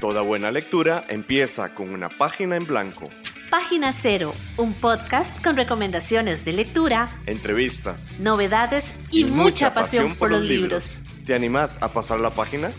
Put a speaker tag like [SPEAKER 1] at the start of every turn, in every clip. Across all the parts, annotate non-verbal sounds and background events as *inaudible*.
[SPEAKER 1] Toda buena lectura empieza con una página en blanco.
[SPEAKER 2] Página Cero, un podcast con recomendaciones de lectura,
[SPEAKER 1] entrevistas,
[SPEAKER 2] novedades y, mucha, pasión, por los libros.
[SPEAKER 1] ¿Te animás a pasar la página?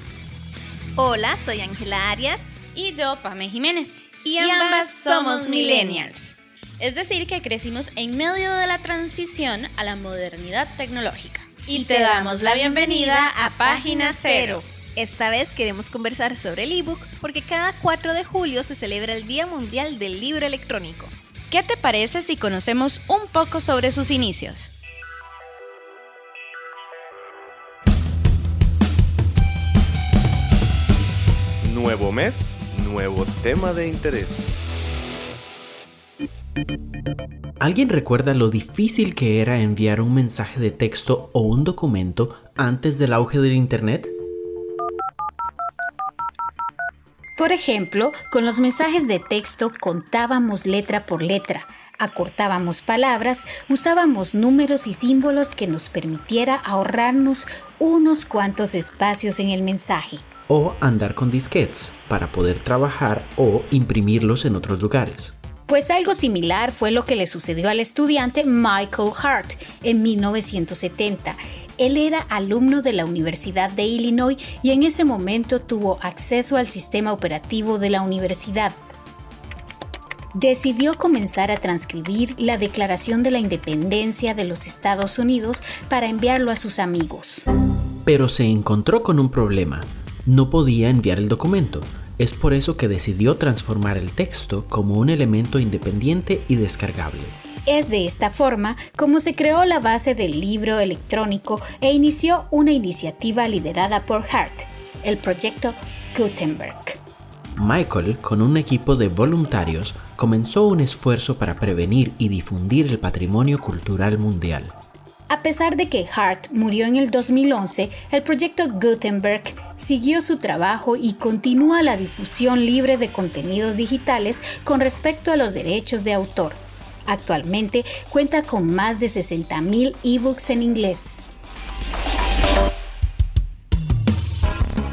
[SPEAKER 3] Hola, soy Ángela Arias.
[SPEAKER 4] Y yo, Pame Jiménez.
[SPEAKER 3] Y ambas somos millennials.
[SPEAKER 4] Es decir, que crecimos en medio de la transición a la modernidad tecnológica.
[SPEAKER 3] Y te damos la bienvenida a Página Cero. Esta vez queremos conversar sobre el ebook porque cada 4 de julio se celebra el Día Mundial del Libro Electrónico.
[SPEAKER 4] ¿Qué te parece si conocemos un poco sobre sus inicios?
[SPEAKER 1] Nuevo mes, nuevo tema de interés.
[SPEAKER 5] ¿Alguien recuerda lo difícil que era enviar un mensaje de texto o un documento antes del auge del Internet?
[SPEAKER 6] Por ejemplo, con los mensajes de texto contábamos letra por letra, acortábamos palabras, usábamos números y símbolos que nos permitiera ahorrarnos unos cuantos espacios en el mensaje.
[SPEAKER 5] O andar con disquetes para poder trabajar o imprimirlos en otros lugares.
[SPEAKER 6] Pues algo similar fue lo que le sucedió al estudiante Michael Hart en 1970. Él era alumno de la Universidad de Illinois y en ese momento tuvo acceso al sistema operativo de la universidad. Decidió comenzar a transcribir la Declaración de la Independencia de los Estados Unidos para enviarlo a sus amigos.
[SPEAKER 5] Pero se encontró con un problema. No podía enviar el documento es por eso que decidió transformar el texto como un elemento independiente y descargable.
[SPEAKER 6] Es de esta forma como se creó la base del libro electrónico e inició una iniciativa liderada por Hart, el proyecto Gutenberg.
[SPEAKER 5] Michael, con un equipo de voluntarios, comenzó un esfuerzo para prevenir y difundir el patrimonio cultural mundial.
[SPEAKER 6] A pesar de que Hart murió en el 2011, el proyecto Gutenberg siguió su trabajo y continúa la difusión libre de contenidos digitales con respecto a los derechos de autor. Actualmente cuenta con más de 60.000 ebooks en inglés.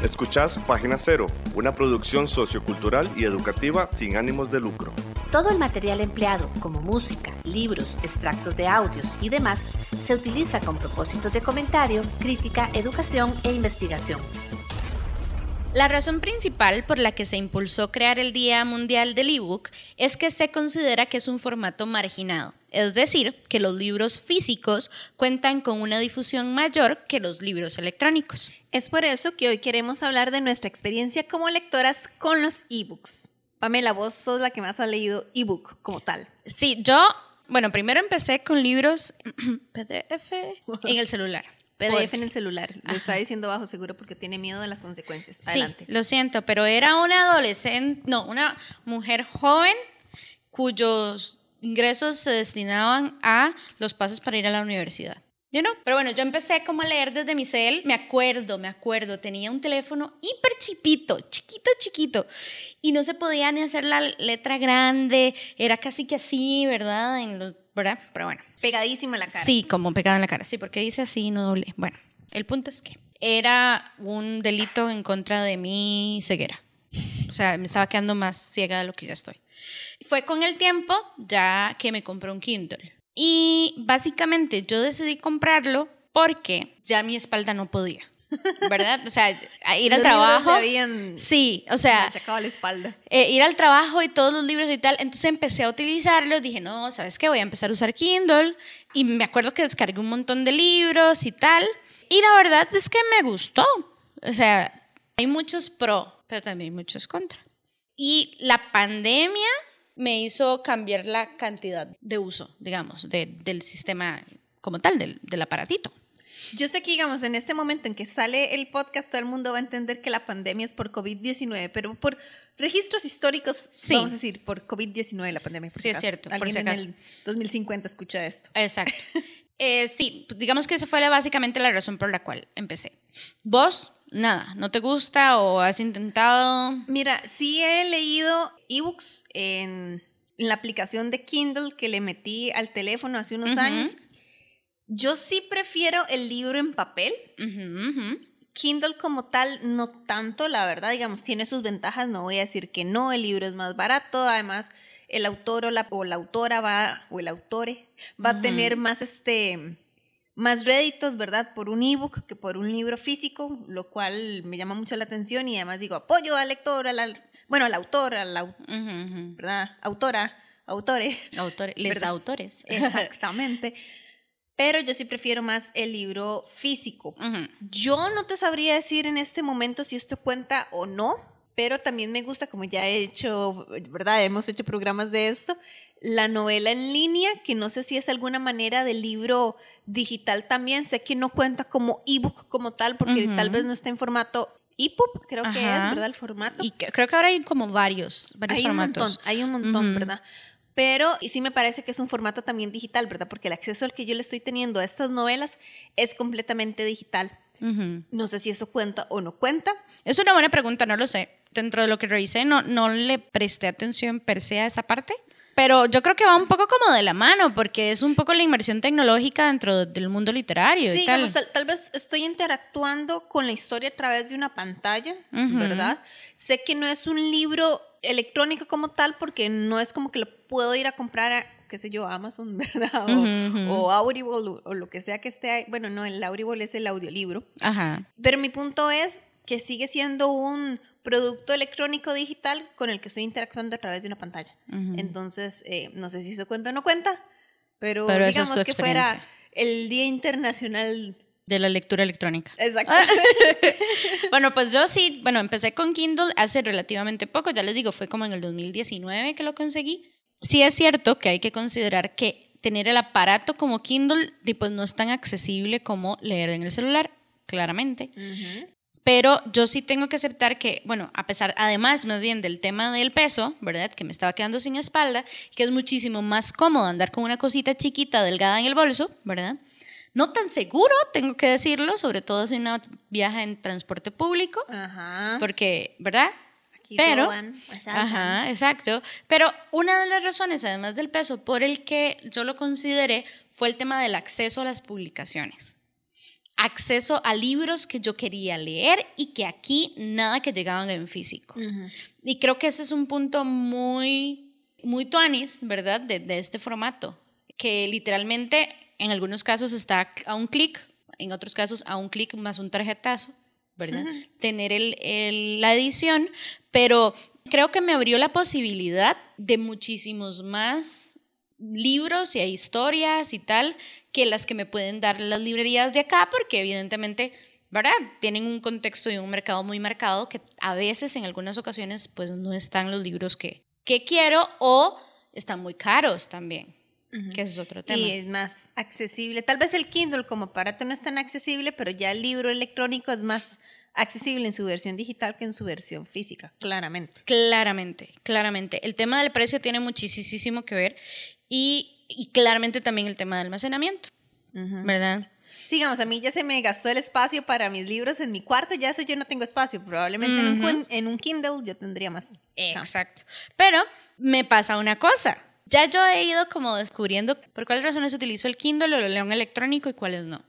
[SPEAKER 1] Escuchás Página Cero, una producción sociocultural y educativa sin ánimos de lucro.
[SPEAKER 2] Todo el material empleado, como música, libros, extractos de audios y demás, se utiliza con propósitos de comentario, crítica, educación e investigación.
[SPEAKER 4] La razón principal por la que se impulsó crear el Día Mundial del ebook es que se considera que es un formato marginado, es decir, que los libros físicos cuentan con una difusión mayor que los libros electrónicos.
[SPEAKER 3] Es por eso que hoy queremos hablar de nuestra experiencia como lectoras con los ebooks. Pamela, vos sos la que más ha leído ebook como tal.
[SPEAKER 4] Sí, yo, bueno, primero empecé con libros PDF *clears throat* en el celular.
[SPEAKER 3] PDF en el celular. Lo está diciendo bajo seguro porque tiene miedo de las consecuencias. Adelante.
[SPEAKER 4] Sí, lo siento, pero era una adolescente, no, una mujer joven cuyos ingresos se destinaban a los pasos para ir a la universidad. Yo no, pero bueno, yo empecé como a leer desde mi cel, me acuerdo, me acuerdo, tenía un teléfono hiper chipito, chiquito, chiquito, y no se podía ni hacer la letra grande, era casi que así, ¿verdad? En los, ¿verdad? Pero bueno.
[SPEAKER 3] Pegadísima en la cara.
[SPEAKER 4] Sí, como pegada en la cara, sí, porque dice así, no doble. Bueno, el punto es que era un delito en contra de mi ceguera. O sea, me estaba quedando más ciega de lo que ya estoy. Fue con el tiempo ya que me compré un Kindle. Y básicamente yo decidí comprarlo porque ya mi espalda no podía. ¿Verdad? O sea, ir al trabajo. sí, o sea.
[SPEAKER 3] la espalda.
[SPEAKER 4] Eh, ir al trabajo y todos los libros y tal. Entonces empecé a utilizarlo. Dije, no, ¿sabes qué? Voy a empezar a usar Kindle. Y me acuerdo que descargué un montón de libros y tal. Y la verdad es que me gustó. O sea, hay muchos pro, pero también hay muchos contra. Y la pandemia me hizo cambiar la cantidad de uso, digamos, del sistema como tal, del, del aparatito.
[SPEAKER 3] Yo sé que, digamos, en este momento en que sale el podcast, todo el mundo va a entender que la pandemia es por COVID-19, pero por registros históricos, vamos a decir, por COVID-19 la pandemia.
[SPEAKER 4] sí, es cierto.
[SPEAKER 3] Alguien por si acaso. en el 2050 escucha esto.
[SPEAKER 4] Exacto. *laughs* eh, sí, digamos que esa fue básicamente la razón por la cual empecé. ¿Vos nada, ¿no te gusta o has intentado?
[SPEAKER 3] Mira, sí he leído ebooks en, la aplicación de Kindle que le metí al teléfono hace unos años. Yo sí prefiero el libro en papel Kindle como tal, no tanto, la verdad, digamos, tiene sus ventajas, no voy a decir que no, el libro es más barato, además el autor o la, o la autora va, o el autore, va a tener más este más réditos, ¿verdad? Por un ebook que por un libro físico, lo cual me llama mucho la atención y además digo, apoyo al lector, a la, bueno, al autor, a la, ¿verdad? Autora, autore.
[SPEAKER 4] Autores, les *laughs* autores.
[SPEAKER 3] Exactamente. Pero yo sí prefiero más el libro físico. Yo no te sabría decir en este momento si esto cuenta o no, pero también me gusta, como ya he hecho, ¿verdad? Hemos hecho programas de esto, la novela en línea, que no sé si es alguna manera de libro digital también. Sé que no cuenta como ebook como tal, porque tal vez no está en formato EPUB, creo que es, ¿verdad? El formato.
[SPEAKER 4] Y creo que ahora hay como varios, varios
[SPEAKER 3] hay
[SPEAKER 4] formatos.
[SPEAKER 3] Un montón, hay un montón, ¿verdad? Pero y sí me parece que es un formato también digital, ¿verdad? Porque el acceso al que yo le estoy teniendo a estas novelas es completamente digital. No sé si eso cuenta o no cuenta.
[SPEAKER 4] Es una buena pregunta, no lo sé. Dentro de lo que revisé, no, no le presté atención per se a esa parte. Pero yo creo que va un poco como de la mano, porque es un poco la inmersión tecnológica dentro del mundo literario.
[SPEAKER 3] Sí,
[SPEAKER 4] y tal.
[SPEAKER 3] tal, vez estoy interactuando con la historia a través de una pantalla, ¿verdad? Sé que no es un libro electrónico como tal, porque no es como que lo puedo ir a comprar a, qué sé yo, Amazon, *laughs* ¿verdad? O, Audible o, lo que sea que esté ahí. Bueno, no, el Audible es el audiolibro.
[SPEAKER 4] Ajá.
[SPEAKER 3] Pero mi punto es que sigue siendo un producto electrónico digital con el que estoy interactuando a través de una pantalla. Entonces, eh, no sé si eso cuenta o no cuenta, pero, digamos que fuera el Día Internacional
[SPEAKER 4] de la lectura electrónica.
[SPEAKER 3] Exacto. *laughs*
[SPEAKER 4] bueno, pues yo sí, bueno, empecé con Kindle hace relativamente poco, ya les digo, fue como en el 2019 que lo conseguí. Sí es cierto que hay que considerar que tener el aparato como Kindle pues no es tan accesible como leer en el celular, claramente. Pero yo sí tengo que aceptar que, bueno, a pesar, además más bien del tema del peso, ¿verdad? Que me estaba quedando sin espalda, que es muchísimo más cómodo andar con una cosita chiquita, delgada en el bolso, ¿verdad? No tan seguro, tengo que decirlo, sobre todo si uno viaja en transporte público,
[SPEAKER 3] Ajá.
[SPEAKER 4] porque, ¿verdad? Pero, ajá, exacto. Pero una de las razones, además del peso, por el que yo lo consideré fue el tema del acceso a las publicaciones acceso a libros que yo quería leer y que aquí nada que llegaban en físico. Y creo que ese es un punto muy, muy tuanis, ¿verdad? De, de este formato, que literalmente en algunos casos está a un clic, en otros casos a un clic más un tarjetazo, ¿verdad? Tener el, la edición, pero creo que me abrió la posibilidad de muchísimos más libros y historias y tal que las que me pueden dar las librerías de acá, porque evidentemente, ¿verdad? Tienen un contexto y un mercado muy marcado que a veces, en algunas ocasiones, pues no están los libros que, que quiero o están muy caros también. Que ese es otro tema.
[SPEAKER 3] Y es más accesible. Tal vez el Kindle como aparato no es tan accesible, pero ya el libro electrónico es más accesible en su versión digital que en su versión física, claramente.
[SPEAKER 4] Claramente, claramente. El tema del precio tiene muchísimo que ver y y claramente también el tema de almacenamiento, ¿verdad?
[SPEAKER 3] Sigamos, a mí ya se me gastó el espacio para mis libros en mi cuarto, ya eso yo no tengo espacio, probablemente en, un, en, un, Kindle yo tendría más.
[SPEAKER 4] Exacto. Pero me pasa una cosa, ya yo he ido como descubriendo por cuáles razones utilizo el Kindle o el león electrónico y cuáles no.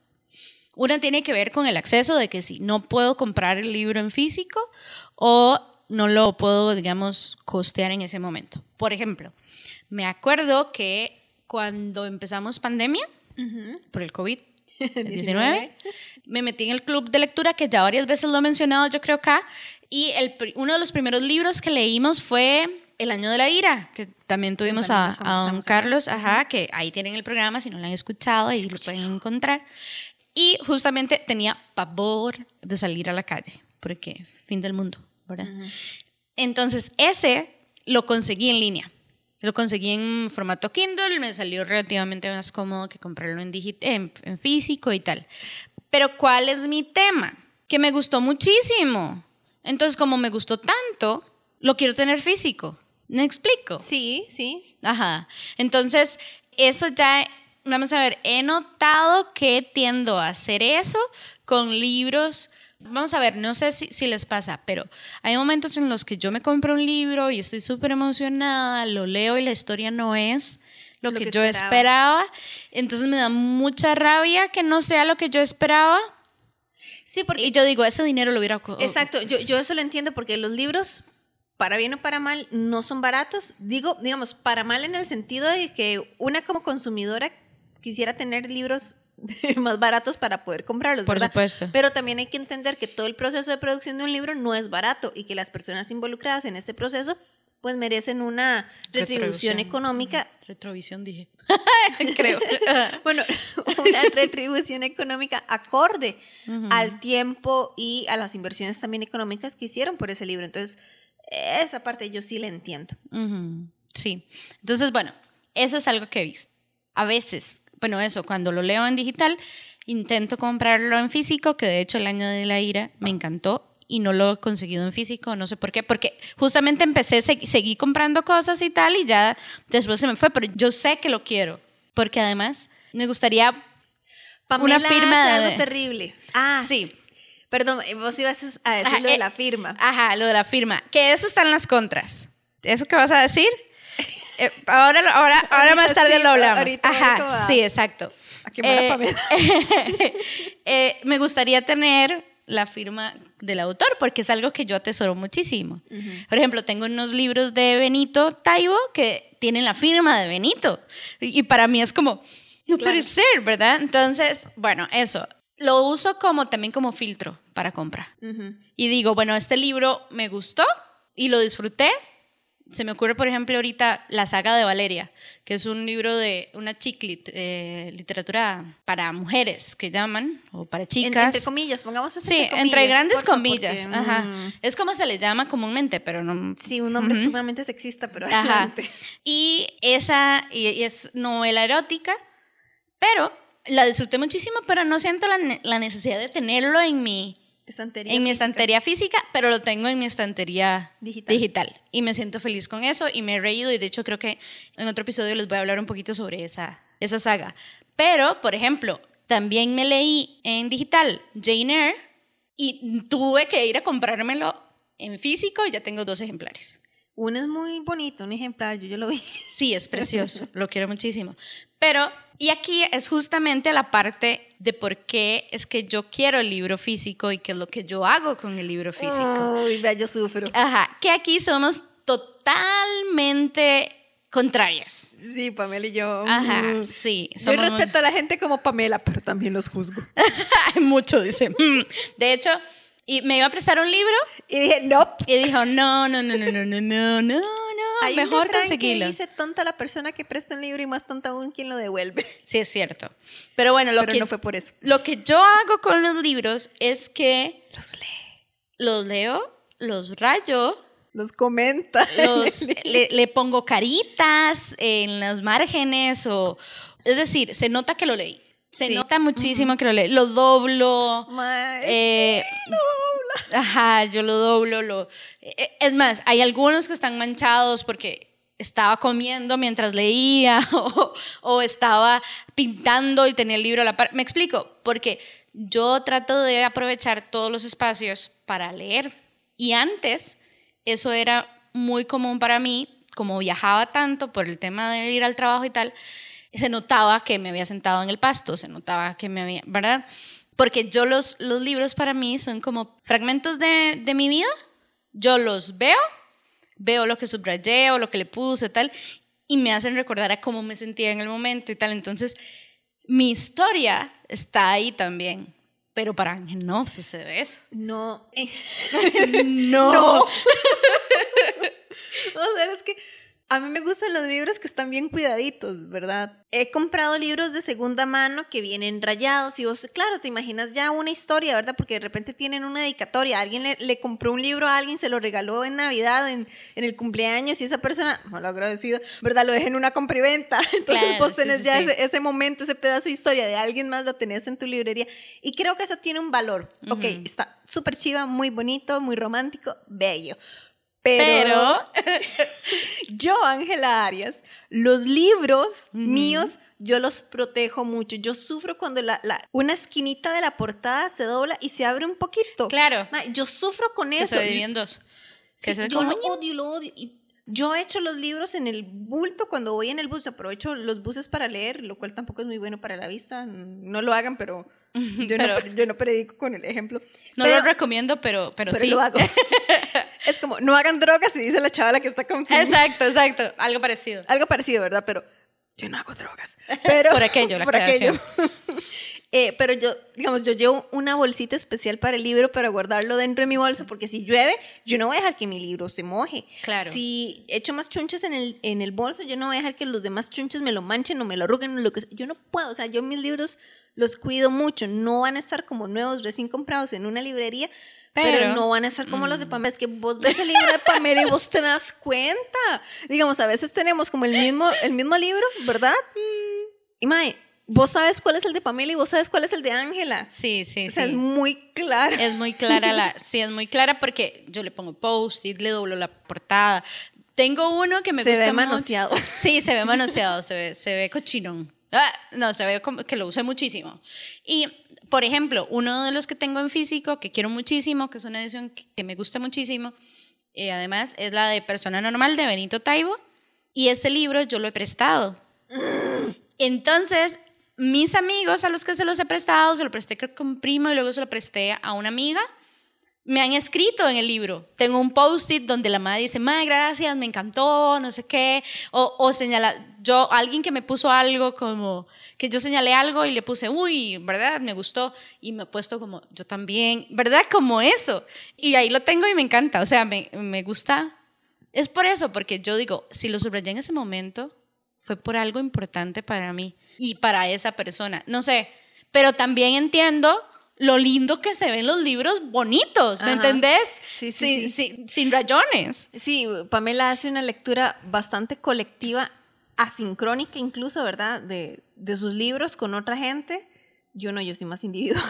[SPEAKER 4] Una tiene que ver con el acceso de que si no puedo comprar el libro en físico o no lo puedo, digamos, costear en ese momento. Por ejemplo, me acuerdo que cuando empezamos pandemia por el COVID-19, *laughs* me metí en el club de lectura que ya varias veces lo he mencionado, yo creo acá, y el, uno de los primeros libros que leímos fue El año de la ira, que también tuvimos a, don Carlos, ajá, que ahí tienen el programa, si no lo han escuchado, ahí lo pueden encontrar. Y justamente tenía pavor de salir a la calle, porque fin del mundo, ¿verdad? Entonces, ese lo conseguí en línea. Lo conseguí en formato Kindle, me salió relativamente más cómodo que comprarlo en, en, en físico y tal. Pero ¿cuál es mi tema? Que me gustó muchísimo. Entonces, como me gustó tanto, lo quiero tener físico. ¿Me explico?
[SPEAKER 3] Sí, sí.
[SPEAKER 4] Ajá. Entonces, eso ya, vamos a ver, he notado que tiendo a hacer eso con libros Vamos a ver, no sé si, les pasa, pero hay momentos en los que yo me compro un libro y estoy súper emocionada, lo leo y la historia no es lo, que, yo esperaba. Entonces me da mucha rabia que no sea lo que yo esperaba.
[SPEAKER 3] Sí, porque...
[SPEAKER 4] Y yo digo, ese dinero lo hubiera...
[SPEAKER 3] Exacto, yo, yo eso lo entiendo porque los libros, para bien o para mal, no son baratos. Digo, digamos, para mal en el sentido de que una como consumidora quisiera tener libros *laughs* más baratos para poder comprarlos.
[SPEAKER 4] Por
[SPEAKER 3] ¿verdad?
[SPEAKER 4] supuesto.
[SPEAKER 3] Pero también hay que entender que todo el proceso de producción de un libro no es barato y que las personas involucradas en ese proceso pues merecen una retribución,
[SPEAKER 4] Retribución.
[SPEAKER 3] económica.
[SPEAKER 4] Retrovisión, dije. *laughs* Creo. *laughs*
[SPEAKER 3] Bueno, una retribución económica acorde al tiempo y a las inversiones también económicas que hicieron por ese libro. Entonces, esa parte yo sí la entiendo.
[SPEAKER 4] Ujú, Sí. Entonces, bueno, eso es algo que he visto. A veces, bueno, eso, cuando lo leo en digital, intento comprarlo en físico, que de hecho el año de la ira me encantó y no lo he conseguido en físico, no sé por qué, porque justamente empecé, seguí comprando cosas y tal y ya después se me fue, pero yo sé que lo quiero, porque además me gustaría
[SPEAKER 3] Pamela
[SPEAKER 4] una firma de...
[SPEAKER 3] algo terrible. Ah,
[SPEAKER 4] Sí.
[SPEAKER 3] sí. Perdón, eh, vos ibas a decir
[SPEAKER 4] Ajá,
[SPEAKER 3] lo de
[SPEAKER 4] eh,
[SPEAKER 3] la firma.
[SPEAKER 4] Ajá, lo de la firma. Que eso está en las contras. ¿Eso que vas a decir? *laughs* Eh, ahora, ahora, ahora más tarde
[SPEAKER 3] sí,
[SPEAKER 4] lo hablamos. Ajá, sí, exacto.
[SPEAKER 3] A quemar a
[SPEAKER 4] Eh, *laughs* eh, me gustaría tener la firma del autor porque es algo que yo atesoro muchísimo. Por ejemplo, tengo unos libros de Benito Taibo que tienen la firma de Benito y y para mí es como, no puede ser, ¿verdad? Entonces, bueno, eso. Lo uso como también como filtro para compra. Y digo, bueno, este libro me gustó y lo disfruté. Se me ocurre, por ejemplo, ahorita la saga de Valeria, que es un libro de una chiclit, eh, literatura para mujeres que llaman, o para
[SPEAKER 3] En-
[SPEAKER 4] chicas.
[SPEAKER 3] entre comillas, pongamos eso
[SPEAKER 4] Sí,
[SPEAKER 3] entre,
[SPEAKER 4] entre
[SPEAKER 3] comillas,
[SPEAKER 4] grandes
[SPEAKER 3] porfa,
[SPEAKER 4] comillas.
[SPEAKER 3] porque,
[SPEAKER 4] Ajá.
[SPEAKER 3] mm,
[SPEAKER 4] Es como se le llama comúnmente, pero no.
[SPEAKER 3] Sí, un nombre sumamente sexista, pero
[SPEAKER 4] Ajá. Y esa y, y es novela erótica, pero la disfruté muchísimo, pero no siento la, ne- la necesidad de tenerlo en mi,
[SPEAKER 3] Estantería
[SPEAKER 4] en mi
[SPEAKER 3] física.
[SPEAKER 4] estantería física, pero lo tengo en mi estantería
[SPEAKER 3] Digital.
[SPEAKER 4] digital. Y me siento feliz con eso y me he reído y de hecho creo que en otro episodio les voy a hablar un poquito sobre esa, esa saga. Pero, por ejemplo, también me leí en digital Jane Eyre y tuve que ir a comprármelo en físico y ya tengo dos ejemplares.
[SPEAKER 3] Uno es muy bonito, un ejemplar, yo, yo lo vi. *laughs*
[SPEAKER 4] Sí, es precioso, lo quiero muchísimo. Pero, y aquí es justamente la parte de por qué es que yo quiero el libro físico y qué es lo que yo hago con el libro físico.
[SPEAKER 3] Uy, vea, yo sufro.
[SPEAKER 4] Ajá, que aquí somos totalmente contrarias.
[SPEAKER 3] Sí, Pamela y yo.
[SPEAKER 4] Ajá,
[SPEAKER 3] mm.
[SPEAKER 4] sí.
[SPEAKER 3] Yo
[SPEAKER 4] somos muy-
[SPEAKER 3] respeto a la gente como Pamela, pero también los juzgo. *laughs*
[SPEAKER 4] Mucho, dice. "Mm". De hecho, y me iba a prestar un libro
[SPEAKER 3] Y dije, no.
[SPEAKER 4] y dijo, no, no, no, no, no, no, no, no, no, *laughs*
[SPEAKER 3] Hay
[SPEAKER 4] mejor conseguirlo.
[SPEAKER 3] dice tonta la persona que presta un libro y más tonta aún quien lo devuelve. *laughs*
[SPEAKER 4] Sí, es cierto. Pero bueno, lo
[SPEAKER 3] pero
[SPEAKER 4] que
[SPEAKER 3] no fue por eso.
[SPEAKER 4] Lo que yo hago con los libros es que
[SPEAKER 3] Los lee.
[SPEAKER 4] los leo, los rayo,
[SPEAKER 3] Los comenta. *laughs*
[SPEAKER 4] los, le, le pongo caritas en los márgenes o... Es decir, se nota que lo leí. Se
[SPEAKER 3] Sí.
[SPEAKER 4] nota muchísimo que lo leí. Lo doblo.
[SPEAKER 3] Mae,
[SPEAKER 4] eh, Ajá, yo lo doblo. Lo, eh, es más, hay algunos que están manchados porque estaba comiendo mientras leía *laughs* o, o estaba pintando y tenía el libro a la par. Me explico, porque yo trato de aprovechar todos los espacios para leer. Y antes eso era muy común para mí, como viajaba tanto por el tema de ir al trabajo y tal, se notaba que me había sentado en el pasto, se notaba que me había, ¿verdad? Porque yo los, los libros para mí son como fragmentos de, de mi vida, yo los veo, veo lo que subrayé o lo que le puse, tal, y me hacen recordar a cómo me sentía en el momento y tal. Entonces, mi historia está ahí también. Pero para Ángel no sucede eso.
[SPEAKER 3] No. *laughs*
[SPEAKER 4] No. *laughs*
[SPEAKER 3] O sea, es que a mí me gustan los libros que están bien cuidaditos, ¿verdad? He comprado libros de segunda mano que vienen rayados y vos, claro, te imaginas ya una historia, ¿verdad? Porque de repente tienen una dedicatoria. Alguien le, le compró un libro a alguien, se lo regaló en Navidad, en, en el cumpleaños y esa persona, no lo agradecido, ¿verdad? Lo deja en una compra y venta. *laughs* Entonces
[SPEAKER 4] Claro,
[SPEAKER 3] vos tenés
[SPEAKER 4] sí,
[SPEAKER 3] ya
[SPEAKER 4] sí.
[SPEAKER 3] Ese, ese momento, ese pedazo de historia de alguien más, lo tenés en tu librería. Y creo que eso tiene un valor. Ok, está súper chiva, muy bonito, muy romántico, bello.
[SPEAKER 4] Pero, *laughs*
[SPEAKER 3] yo, Ángela Arias, los libros míos, yo los protejo mucho. Yo sufro cuando la, la- una esquinita de la portada se dobla y se abre un poquito.
[SPEAKER 4] Claro.
[SPEAKER 3] Ma, yo sufro con
[SPEAKER 4] que
[SPEAKER 3] eso.
[SPEAKER 4] se dividen en dos. Que
[SPEAKER 3] Sí,
[SPEAKER 4] se
[SPEAKER 3] yo lo odio, lo odio. Y yo he hecho los libros en el bulto cuando voy en el bus. Aprovecho los buses para leer, lo cual tampoco es muy bueno para la vista. No lo hagan, pero *laughs* Yo, no, yo no predico con el ejemplo.
[SPEAKER 4] No lo recomiendo, pero, pero, sí.
[SPEAKER 3] lo hago. *laughs* es como, no hagan drogas y dice la chavala que está consumiendo.
[SPEAKER 4] Exacto, exacto. Algo parecido.
[SPEAKER 3] Algo parecido, ¿verdad? Pero yo no hago drogas. *laughs* Pero,
[SPEAKER 4] por aquello, la
[SPEAKER 3] por aquello. Eh, pero yo, digamos, yo llevo una bolsita especial para el libro para guardarlo dentro de mi bolsa, porque si llueve, yo no voy a dejar que mi libro se moje.
[SPEAKER 4] Claro.
[SPEAKER 3] Si echo más chunches en el, en el bolso, yo no voy a dejar que los demás chunches me lo manchen o me lo arruguen o lo que sea. Yo no puedo, o sea, yo mis libros los cuido mucho. No van a estar como nuevos, recién comprados en una librería, pero, no van a estar como los de mm. Pamela. Es que vos ves el libro de Pamela y vos te das cuenta. Digamos, a veces tenemos como el mismo, el mismo libro, ¿verdad? Mm. Y Mae, vos sabes cuál es el de Pamela y vos sabes cuál es el de Ángela.
[SPEAKER 4] Sí, sí,
[SPEAKER 3] o
[SPEAKER 4] sea,
[SPEAKER 3] Es muy clara.
[SPEAKER 4] Es muy clara la, sí, es muy clara porque yo le pongo post-it, le doblo la portada. Tengo uno que me
[SPEAKER 3] se
[SPEAKER 4] gusta
[SPEAKER 3] ve manoseado.
[SPEAKER 4] Sí, se ve manoseado, se ve, se ve cochinón. Ah, no, se ve como que lo use muchísimo. Y, por ejemplo, uno de los que tengo en físico, que quiero muchísimo, que es una edición que, me gusta muchísimo, y además es la de Persona Normal de Benito Taibo, y ese libro yo lo he prestado. Entonces, mis amigos a los que se los he prestado, se lo presté con primo y luego se lo presté a una amiga, me han escrito en el libro. Tengo un post-it donde la madre dice, madre, gracias, me encantó, no sé qué. O, o señala, yo, alguien que me puso algo como, que yo señalé algo y le puse, uy, ¿verdad? Me gustó. Y me he puesto como, yo también, ¿verdad? Como eso. Y ahí lo tengo y me encanta. O sea, me, me gusta. Es por eso, porque yo digo, si lo subrayé en ese momento, fue por algo importante para mí y para esa persona. No sé, pero también entiendo lo lindo que se ven los libros bonitos, ¿me entendés?
[SPEAKER 3] Sí, sí,
[SPEAKER 4] sí, Sin rayones.
[SPEAKER 3] Sí, Pamela hace una lectura bastante colectiva, asincrónica incluso, ¿verdad? De, de sus libros con otra gente. Yo no, yo soy más individual.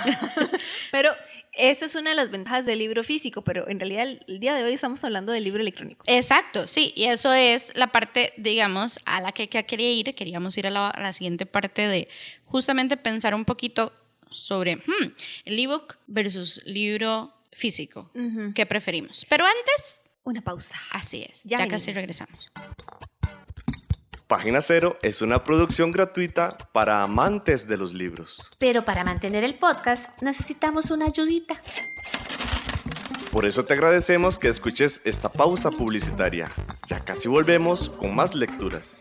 [SPEAKER 3] *laughs* pero esa es una de las ventajas del libro físico, pero en realidad el, día de hoy estamos hablando del libro electrónico.
[SPEAKER 4] Exacto, sí, y eso es la parte, digamos, a la que, quería ir. Queríamos ir a la, siguiente parte de justamente pensar un poquito sobre hmm, el ebook versus libro físico. ¿Qué preferimos? Pero antes...
[SPEAKER 3] Una pausa.
[SPEAKER 4] Así es, ya casi regresamos.
[SPEAKER 1] Página Cero es una producción gratuita para amantes de los libros.
[SPEAKER 2] Pero para mantener el podcast necesitamos una ayudita.
[SPEAKER 1] Por eso te agradecemos que escuches esta pausa publicitaria. Ya casi volvemos con más lecturas.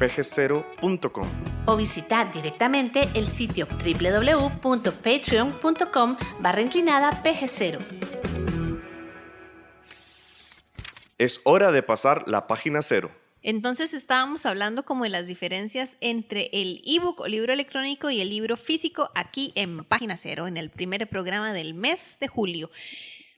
[SPEAKER 1] pg0.com
[SPEAKER 2] o visitar directamente el sitio www.patreon.com barra inclinada pg0.
[SPEAKER 1] Es hora de pasar la página cero.
[SPEAKER 3] Entonces estábamos hablando como de las diferencias entre el ebook o libro electrónico y el libro físico aquí en página cero, en el primer programa del mes de julio.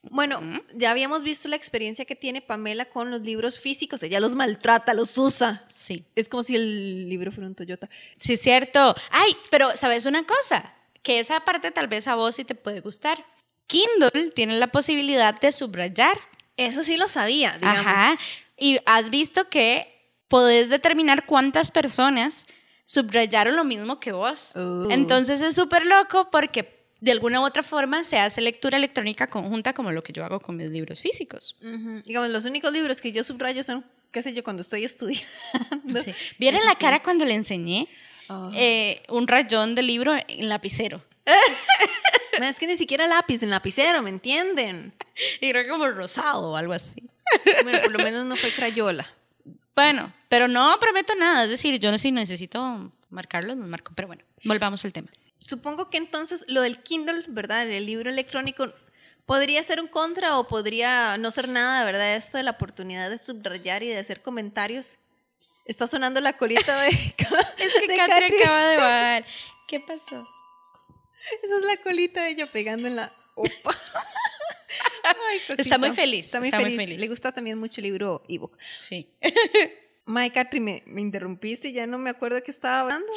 [SPEAKER 3] Bueno, ya habíamos visto la experiencia que tiene Pamela con los libros físicos. Ella los maltrata, los usa.
[SPEAKER 4] Sí.
[SPEAKER 3] Es como si el libro fuera un Toyota.
[SPEAKER 4] Sí, cierto. Ay, pero ¿sabes una cosa? Que esa parte tal vez a vos sí te puede gustar. Kindle tiene la posibilidad de subrayar
[SPEAKER 3] eso sí lo sabía, digamos.
[SPEAKER 4] Ajá. Y has visto que podés determinar cuántas personas subrayaron lo mismo que vos. Uh. Entonces es súper loco porque de alguna u otra forma se hace lectura electrónica conjunta como lo que yo hago con mis libros físicos.
[SPEAKER 3] Digamos, los únicos libros que yo subrayo son, qué sé yo, cuando estoy estudiando.
[SPEAKER 4] ¿Vieron la cara cuando le enseñé? Oh. Eh, un rayón de libro en lapicero. *laughs*
[SPEAKER 3] es que ni siquiera lápiz en lapicero, ¿me entienden?
[SPEAKER 4] Y era como rosado o algo así.
[SPEAKER 3] Bueno, por lo menos no fue crayola.
[SPEAKER 4] Bueno, pero no prometo nada. Es decir, yo no si necesito marcarlo, no marco. Pero bueno, volvamos al tema.
[SPEAKER 3] Supongo que entonces lo del Kindle, ¿verdad? El libro electrónico podría ser un contra o podría no ser nada, ¿verdad? Esto de la oportunidad de subrayar y de hacer comentarios. Está sonando la colita de. *laughs* es
[SPEAKER 4] que Katri acaba de bajar. ¿Qué pasó?
[SPEAKER 3] Esa es la colita de ella pegando en la opa. *laughs*
[SPEAKER 4] está muy feliz.
[SPEAKER 3] Está, muy, feliz. Le gusta también mucho el libro ebook.
[SPEAKER 4] Sí.
[SPEAKER 3] Mike Catri, me, me interrumpiste y ya no me acuerdo de qué estaba hablando.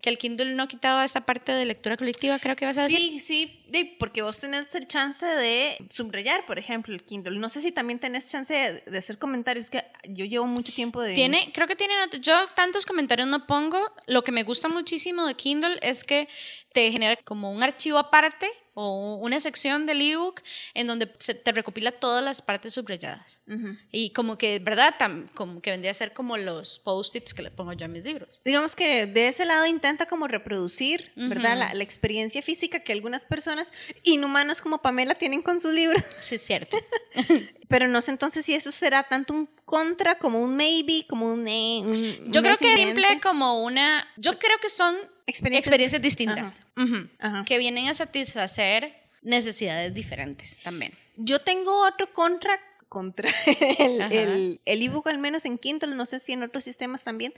[SPEAKER 4] Que el Kindle no quitaba esa parte de lectura colectiva, creo que vas a decir.
[SPEAKER 3] Sí, sí, porque vos tenés el chance de subrayar, por ejemplo, el Kindle. No sé si también tenés chance de, de hacer comentarios, que yo llevo mucho tiempo de...
[SPEAKER 4] Tiene, creo que tiene, yo tantos comentarios no pongo. Lo que me gusta muchísimo de Kindle es que te genera como un archivo aparte o una sección del ebook en donde se te recopila todas las partes subrayadas. Y como que, ¿verdad? Tam- como que vendría a ser como los post-its que le pongo yo a mis libros.
[SPEAKER 3] Digamos que de ese lado intenta como reproducir, ¿verdad? La, la experiencia física que algunas personas inhumanas como Pamela tienen con sus libros. *laughs*
[SPEAKER 4] Sí, es cierto. *laughs*
[SPEAKER 3] Pero no sé entonces si eso será tanto un contra como un maybe, como un... eh, un-
[SPEAKER 4] Yo
[SPEAKER 3] un
[SPEAKER 4] creo que simple como una. Yo creo que son
[SPEAKER 3] Experiencias-
[SPEAKER 4] experiencias, distintas.
[SPEAKER 3] Ajá.
[SPEAKER 4] Que vienen a satisfacer necesidades diferentes también.
[SPEAKER 3] Yo tengo otro contra contra *laughs* el, el, el ebook, al menos en Kindle, no sé si en otros sistemas también,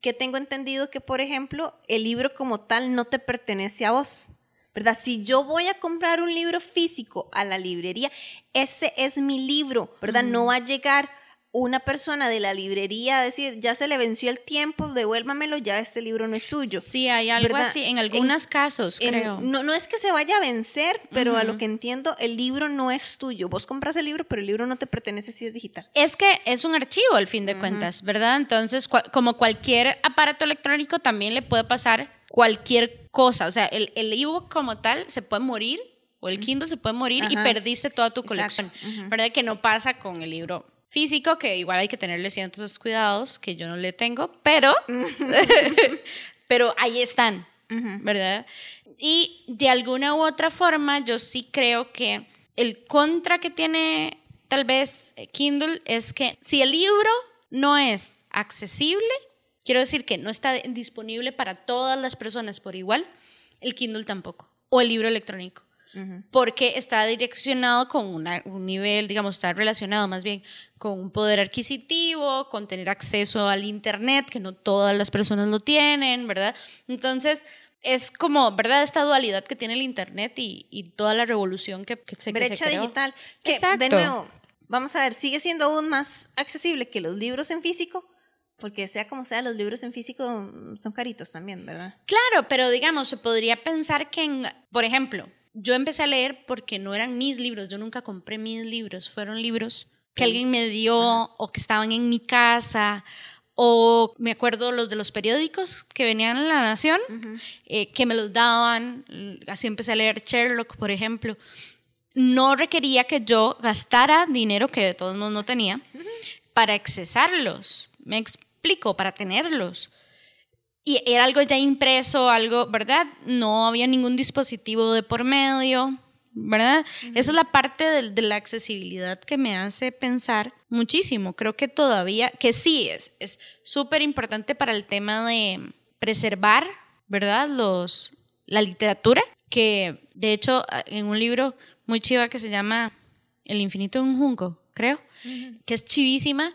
[SPEAKER 3] que tengo entendido que, por ejemplo, el libro como tal no te pertenece a vos. ¿Verdad? Si yo voy a comprar un libro físico a la librería, ese es mi libro, ¿verdad? No va a llegar una persona de la librería a decir, ya se le venció el tiempo, devuélvamelo, ya este libro no es suyo.
[SPEAKER 4] Sí, hay algo
[SPEAKER 3] ¿Verdad?
[SPEAKER 4] así, en algunos casos,
[SPEAKER 3] En-
[SPEAKER 4] creo.
[SPEAKER 3] no, no es que se vaya a vencer, pero a lo que entiendo, el libro no es tuyo. Vos compras el libro, pero el libro no te pertenece si es digital.
[SPEAKER 4] Es que es un archivo al fin de cuentas, ¿verdad? Entonces, como cualquier aparato electrónico, también le puede pasar cualquier cosa. O sea, el, el ebook como tal se puede morir, o el Kindle se puede morir y perdiste toda tu colección, ¿verdad? Que no pasa con el libro físico, que igual hay que tenerle ciertos cuidados, que yo no le tengo, pero, *laughs* pero ahí están, ¿verdad? Y de alguna u otra forma, yo sí creo que el contra que tiene tal vez Kindle es que si el libro no es accesible, quiero decir que no está disponible para todas las personas por igual, el Kindle tampoco, o el libro electrónico. Porque está direccionado con una- un nivel, digamos, está relacionado más bien con un poder adquisitivo, con tener acceso al Internet, que no todas las personas lo tienen, ¿verdad? Entonces, es como, ¿verdad? Esta dualidad que tiene el Internet y, y toda la revolución que, que se, que se
[SPEAKER 3] Brecha digital. Que,
[SPEAKER 4] Exacto.
[SPEAKER 3] de nuevo, vamos a ver, sigue siendo aún más accesible que los libros en físico, porque sea como sea, los libros en físico son caritos también, ¿verdad?
[SPEAKER 4] Claro, pero digamos, se podría pensar que, en, por ejemplo, yo empecé a leer porque no eran mis libros, yo nunca compré mis libros, fueron libros que alguien me dio o que estaban en mi casa. O me acuerdo los de los periódicos que venían en La Nación, eh, que me los daban. Así empecé a leer Sherlock, por ejemplo. No requería que yo gastara dinero que de todos modos no tenía para accesarlos. Me explico, para tenerlos. Y era algo ya impreso, algo, ¿verdad? No había ningún dispositivo de por medio, ¿verdad? Esa es la parte de, de la accesibilidad que me hace pensar muchísimo. Creo que todavía, que sí es, es súper importante para el tema de preservar, ¿verdad? Los, la literatura, que de hecho en un libro muy chiva que se llama El infinito de un junco, creo, que es chivísima,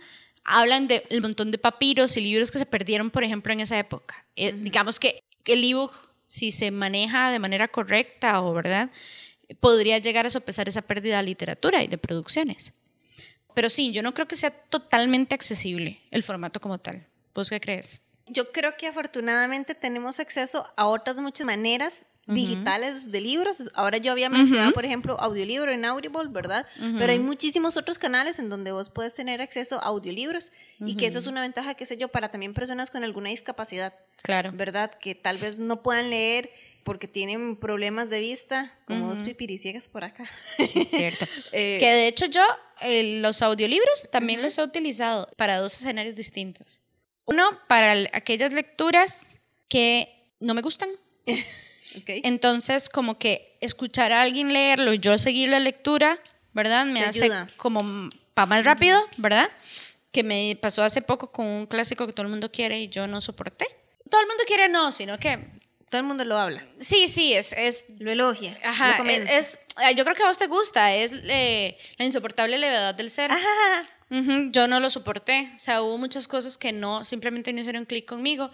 [SPEAKER 4] hablan del montón de papiros y libros que se perdieron, por ejemplo, en esa época. Eh, digamos que el ebook, si se maneja de manera correcta o verdad, podría llegar a sopesar esa pérdida de literatura y de producciones. Pero sí, yo no creo que sea totalmente accesible el formato como tal. ¿Vos qué crees?
[SPEAKER 3] Yo creo que afortunadamente tenemos acceso a otras muchas maneras digitales de libros. Ahora yo había mencionado, por ejemplo, audiolibro en Audible, ¿verdad? Pero hay muchísimos otros canales en donde vos puedes tener acceso a audiolibros y que eso es una ventaja, qué sé yo, para también personas con alguna discapacidad,
[SPEAKER 4] Claro.
[SPEAKER 3] ¿verdad? Que tal vez no puedan leer porque tienen problemas de vista, como dos pipiriciegas por acá.
[SPEAKER 4] Sí, es cierto. *laughs*
[SPEAKER 3] Eh,
[SPEAKER 4] que de hecho yo eh, los audiolibros también los he utilizado para dos escenarios distintos. Uno, para aquellas lecturas que no me gustan. *laughs* Entonces, como que escuchar a alguien leerlo y yo seguir la lectura, ¿verdad? Me
[SPEAKER 3] Te
[SPEAKER 4] hace
[SPEAKER 3] ayuda.
[SPEAKER 4] como para más rápido, ¿verdad? Que me pasó hace poco con un clásico que todo el mundo quiere y yo no soporté. Todo el mundo quiere no, sino que
[SPEAKER 3] Todo el mundo lo habla,
[SPEAKER 4] sí, sí, es, es
[SPEAKER 3] lo elogia, lo
[SPEAKER 4] Ajá,
[SPEAKER 3] comenta.
[SPEAKER 4] es- ah, yo creo que a vos te gusta, es eh, la insoportable levedad del ser.
[SPEAKER 3] Ajá.
[SPEAKER 4] Yo no lo soporté, o sea, hubo muchas cosas que no, simplemente no hicieron clic conmigo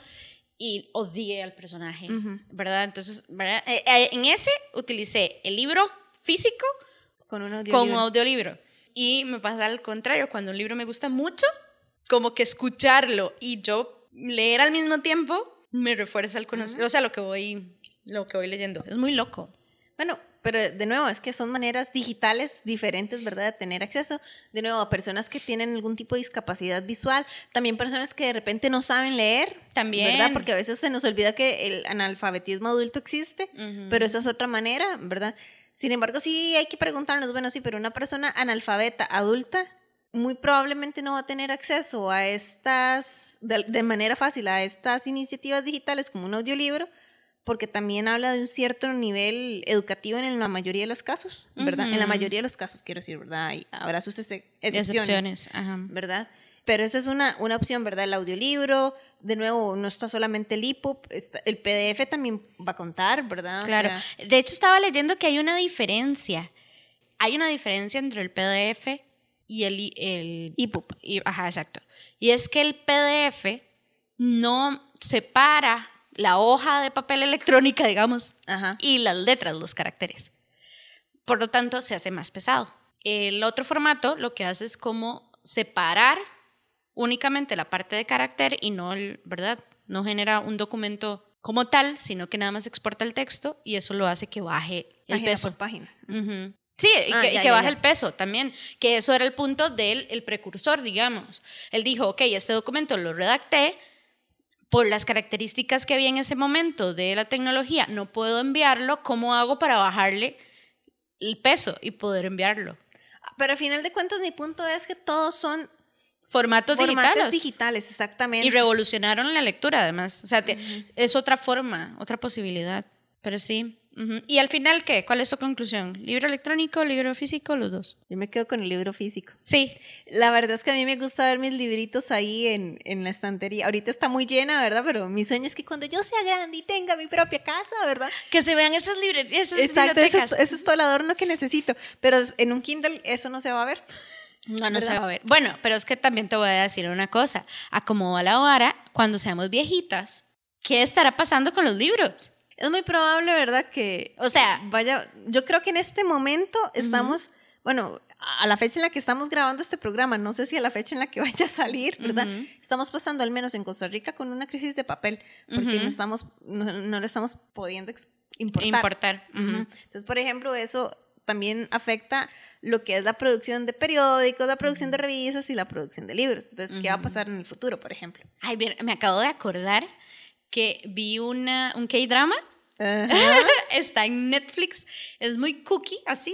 [SPEAKER 4] y odié al personaje, ¿verdad? Entonces, ¿verdad? Eh, eh, en ese utilicé el libro físico
[SPEAKER 3] Con un
[SPEAKER 4] con
[SPEAKER 3] audiolibro.
[SPEAKER 4] un audiolibro y me pasa al contrario, cuando un libro me gusta mucho, como que escucharlo y yo leer al mismo tiempo me refuerza el conocimiento, o sea, lo que voy lo que voy leyendo. Es muy loco.
[SPEAKER 3] Bueno, pero de nuevo, es que son maneras digitales diferentes, ¿verdad?, de tener acceso. De nuevo, a personas que tienen algún tipo de discapacidad visual, también personas que de repente no saben leer.
[SPEAKER 4] También.
[SPEAKER 3] ¿Verdad? Porque a veces se nos olvida que el analfabetismo adulto existe, pero esa es otra manera, ¿verdad? Sin embargo, sí hay que preguntarnos, bueno, sí, pero una persona analfabeta adulta muy probablemente no va a tener acceso a estas, de, de manera fácil, a estas iniciativas digitales como un audiolibro, porque también habla de un cierto nivel educativo en la mayoría de los casos, ¿verdad? En la mayoría de los casos, quiero decir, ¿verdad? Y habrá sus excepciones,
[SPEAKER 4] Excepciones, ajá.
[SPEAKER 3] ¿verdad? Pero esa es una, una opción, ¿verdad? El audiolibro, de nuevo, no está solamente el EPUB, el PDF también va a contar, ¿verdad? O
[SPEAKER 4] Claro.
[SPEAKER 3] sea,
[SPEAKER 4] De hecho, estaba leyendo que hay una diferencia. Hay una diferencia entre el PDF y el, el
[SPEAKER 3] EPUB.
[SPEAKER 4] y- ajá, exacto. Y es que el PDF no separa la hoja de papel electrónica, digamos,
[SPEAKER 3] Ajá.
[SPEAKER 4] y las letras, los caracteres. Por lo tanto, se hace más pesado. El otro formato lo que hace es como separar únicamente la parte de carácter y no, el- ¿verdad? No genera un documento como tal, sino que nada más exporta el texto y eso lo hace que baje el
[SPEAKER 3] página
[SPEAKER 4] peso.
[SPEAKER 3] por página.
[SPEAKER 4] Sí, y
[SPEAKER 3] Ah,
[SPEAKER 4] que, y
[SPEAKER 3] ya,
[SPEAKER 4] que
[SPEAKER 3] ya,
[SPEAKER 4] baje
[SPEAKER 3] ya.
[SPEAKER 4] el peso también, que eso era el punto del el precursor, digamos. Él dijo, ok, este documento lo redacté por las características que había en ese momento de la tecnología, no puedo enviarlo, ¿cómo hago para bajarle el peso y poder enviarlo?
[SPEAKER 3] Pero al final de cuentas, mi punto es que todos son
[SPEAKER 4] Formatos
[SPEAKER 3] formatos
[SPEAKER 4] digitales.
[SPEAKER 3] digitales, exactamente.
[SPEAKER 4] Y revolucionaron la lectura, además. O sea, te- es otra forma, otra posibilidad. Pero sí. ¿Y al final qué? ¿Cuál es tu conclusión? ¿Libro electrónico, libro físico, los dos?
[SPEAKER 3] Yo me quedo con el libro físico.
[SPEAKER 4] Sí.
[SPEAKER 3] La verdad es que a mí me gusta ver mis libritos ahí en, en la estantería. Ahorita está muy llena, ¿verdad? Pero mi sueño es que cuando yo sea grande y tenga mi propia casa, ¿verdad?
[SPEAKER 4] Que se vean esas librerías,
[SPEAKER 3] Exacto, eso es, eso es todo el adorno que necesito. Pero en un Kindle eso no se va a ver.
[SPEAKER 4] No, no se va a ver. Bueno, pero es que también te voy a decir una cosa. A cómo va la vara, cuando seamos viejitas, ¿qué estará pasando con los libros?
[SPEAKER 3] Es muy probable, ¿verdad? Que
[SPEAKER 4] O sea,
[SPEAKER 3] vaya, yo creo que en este momento estamos, bueno, a la fecha en la que estamos grabando este programa, no sé si a la fecha en la que *laughs* vaya a salir, ¿verdad? Estamos pasando, al menos en Costa Rica, con una crisis de papel, porque no estamos, no, no le estamos pudiendo importar.
[SPEAKER 4] importar.
[SPEAKER 3] Entonces, por ejemplo, eso también afecta lo que es la producción de periódicos, la producción de revistas y la producción de libros. Entonces, ¿qué va a pasar en el futuro, por ejemplo?
[SPEAKER 4] Ay, bien, me acabo de acordar que vi una, un K-drama. *laughs* Está en Netflix. Es muy cookie, así.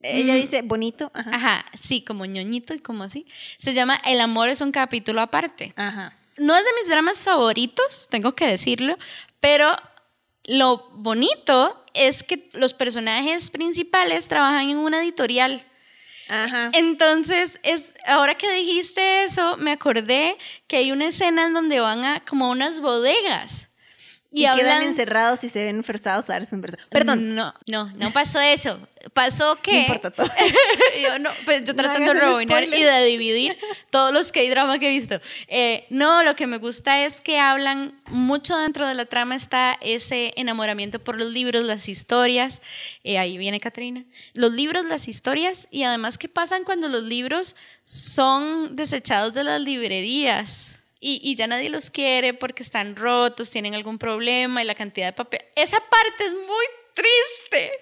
[SPEAKER 3] Ella dice bonito. Ajá.
[SPEAKER 4] Ajá, sí, como ñoñito y como así. Se llama El amor es un capítulo aparte.
[SPEAKER 3] Ajá.
[SPEAKER 4] No es de mis dramas favoritos, tengo que decirlo, pero lo bonito es que los personajes principales trabajan en una editorial.
[SPEAKER 3] Ajá.
[SPEAKER 4] Entonces, es, ahora que dijiste eso, me acordé que hay una escena en donde van a como unas bodegas.
[SPEAKER 3] Y, quedan encerrados y se ven forzados a darse un beso. Perdón.
[SPEAKER 4] No, no, no pasó eso. Pasó que.
[SPEAKER 3] No importa todo. *laughs*
[SPEAKER 4] yo, no, pues yo
[SPEAKER 3] No
[SPEAKER 4] tratando de
[SPEAKER 3] hagas el
[SPEAKER 4] rebobinar y de dividir todos los K-drama que he visto. Eh, no, lo que me gusta es que hablan mucho dentro de la trama está ese enamoramiento por los libros, las historias. Eh, ahí viene Katrina. Los libros, las historias y además qué pasan cuando los libros son desechados de las librerías. Y, y ya nadie los quiere porque están rotos, tienen algún problema y la cantidad de papel. Esa parte es muy triste.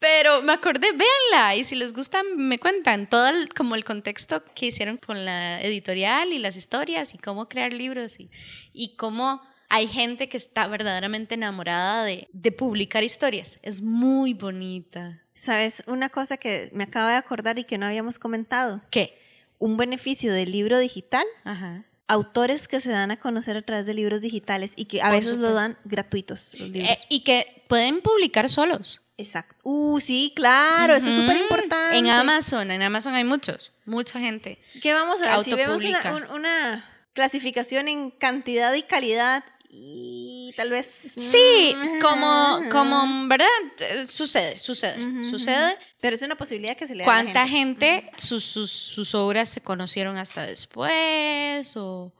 [SPEAKER 4] Pero me acordé, véanla y si les gusta me cuentan todo el, como el contexto que hicieron con la editorial y las historias y cómo crear libros y, y cómo hay gente que está verdaderamente enamorada de, de publicar historias. Es muy bonita.
[SPEAKER 3] ¿Sabes? Una cosa que me acabo de acordar y que no habíamos comentado.
[SPEAKER 4] ¿Qué?
[SPEAKER 3] Un beneficio del libro digital.
[SPEAKER 4] Ajá.
[SPEAKER 3] Autores que se dan a conocer a través de libros digitales y que a
[SPEAKER 4] Por
[SPEAKER 3] veces lo dan gratuitos los libros.
[SPEAKER 4] Eh, y que pueden publicar solos.
[SPEAKER 3] Exacto. Uh, sí, claro, eso es súper importante.
[SPEAKER 4] En Amazon, en Amazon hay muchos, mucha gente.
[SPEAKER 3] ¿Qué vamos a ver? Si vemos una,
[SPEAKER 4] autopublica.
[SPEAKER 3] un- una clasificación en cantidad y calidad y tal vez...
[SPEAKER 4] Sí,
[SPEAKER 3] mm,
[SPEAKER 4] como, como, ¿verdad? Eh, Sucede, sucede, sucede.
[SPEAKER 3] Pero es una posibilidad que se le da a la
[SPEAKER 4] ¿Cuánta
[SPEAKER 3] gente.
[SPEAKER 4] sus, sus, sus obras se conocieron hasta después? O,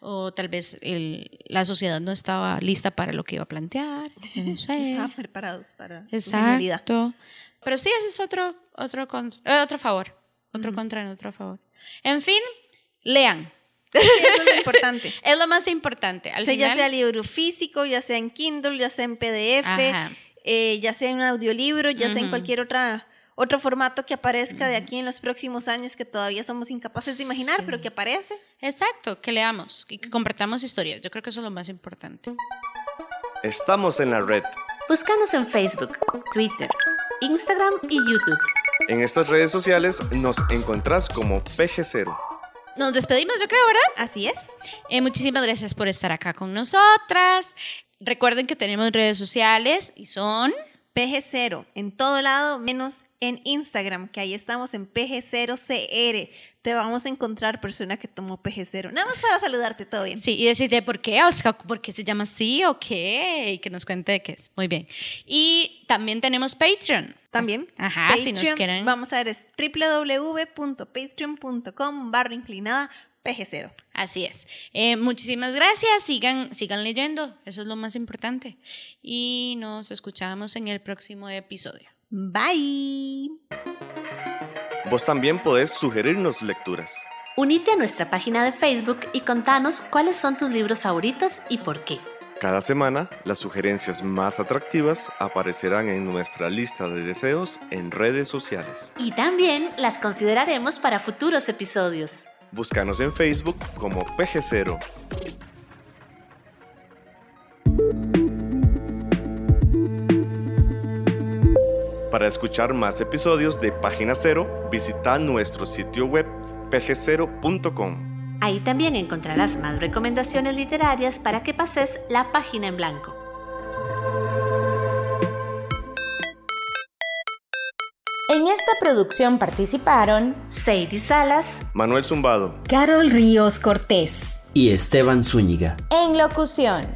[SPEAKER 4] o tal vez el- la sociedad no estaba lista para lo que iba a plantear. *laughs* No sé.
[SPEAKER 3] Estaban preparados para.
[SPEAKER 4] Exacto. Pero sí, ese es otro, otro, contra- eh, otro favor. Otro contra, otro favor. En fin, lean.
[SPEAKER 3] Eso es lo *laughs* importante.
[SPEAKER 4] Es lo más importante. Al
[SPEAKER 3] O sea, ya
[SPEAKER 4] final,
[SPEAKER 3] sea libro físico, ya sea en Kindle, ya sea en PDF, eh, ya sea en un audiolibro, ya sea en cualquier otra, otro formato que aparezca de aquí en los próximos años que todavía somos incapaces de imaginar,
[SPEAKER 4] Sí.
[SPEAKER 3] pero que aparece.
[SPEAKER 4] Exacto, que leamos y que compartamos historias. Yo creo que eso es lo más importante.
[SPEAKER 1] Estamos en la red.
[SPEAKER 2] Búscanos en Facebook, Twitter, Instagram y YouTube.
[SPEAKER 1] En estas redes sociales nos encontrás como PG0.
[SPEAKER 4] Nos despedimos, yo creo, ¿verdad?
[SPEAKER 3] Así es.
[SPEAKER 4] Eh, muchísimas gracias por estar acá con nosotras. Recuerden que tenemos redes sociales y son...
[SPEAKER 3] PG0 en todo lado, menos en Instagram, que ahí estamos en PG0CR. Te vamos a encontrar persona que tomó PG0. Nada más para saludarte, todo bien.
[SPEAKER 4] Sí, y decirte por qué, o sea, por qué se llama así o qué, y que nos cuente de qué es. Muy bien. Y también tenemos Patreon.
[SPEAKER 3] También.
[SPEAKER 4] Ajá, si nos
[SPEAKER 3] Patreon,
[SPEAKER 4] quieren.
[SPEAKER 3] Vamos a ver, es www.patreon.com barra inclinada PG0.
[SPEAKER 4] Así es. Eh, muchísimas gracias. Sigan, sigan leyendo. Eso es lo más importante. Y nos escuchamos en el próximo episodio.
[SPEAKER 3] Bye.
[SPEAKER 1] Vos también podés sugerirnos lecturas.
[SPEAKER 2] Unite a nuestra página de Facebook y contanos cuáles son tus libros favoritos y por qué.
[SPEAKER 1] Cada semana, las sugerencias más atractivas aparecerán en nuestra lista de deseos en redes sociales.
[SPEAKER 2] Y también las consideraremos para futuros episodios.
[SPEAKER 1] Búscanos en Facebook como PG0. Para escuchar más episodios de Página Cero, visita nuestro sitio web pg0.com.
[SPEAKER 2] Ahí también encontrarás más recomendaciones literarias para que pases la página en blanco.
[SPEAKER 7] En esta producción participaron
[SPEAKER 2] Sadie Salas,
[SPEAKER 1] Manuel Zumbado,
[SPEAKER 6] Carol Ríos Cortés.
[SPEAKER 5] Y Esteban Zúñiga.
[SPEAKER 7] en locución.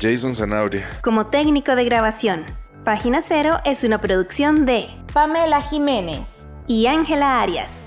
[SPEAKER 8] Jason Zanabria.
[SPEAKER 3] Como técnico de grabación, Página Cero es una producción de
[SPEAKER 7] Pamela Jiménez.
[SPEAKER 3] y Ángela Arias.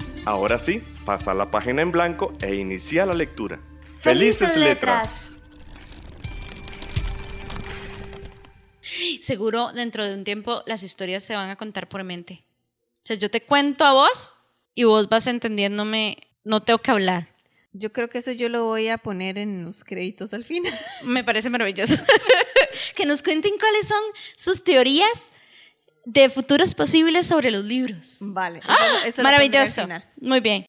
[SPEAKER 1] Ahora sí, pasa la página en blanco e inicia la lectura. ¡Felices letras!
[SPEAKER 4] Seguro dentro de un tiempo las historias se van a contar por mente. O sea, yo te cuento a vos y vos vas entendiéndome, no tengo que hablar.
[SPEAKER 3] Yo creo que eso yo lo voy a poner en los créditos al final.
[SPEAKER 4] Me parece maravilloso. *laughs* que nos cuenten cuáles son sus teorías de futuros posibles sobre los libros.
[SPEAKER 3] Vale.
[SPEAKER 4] ¡Ah!
[SPEAKER 3] eso eso al
[SPEAKER 4] Maravilloso. Muy bien.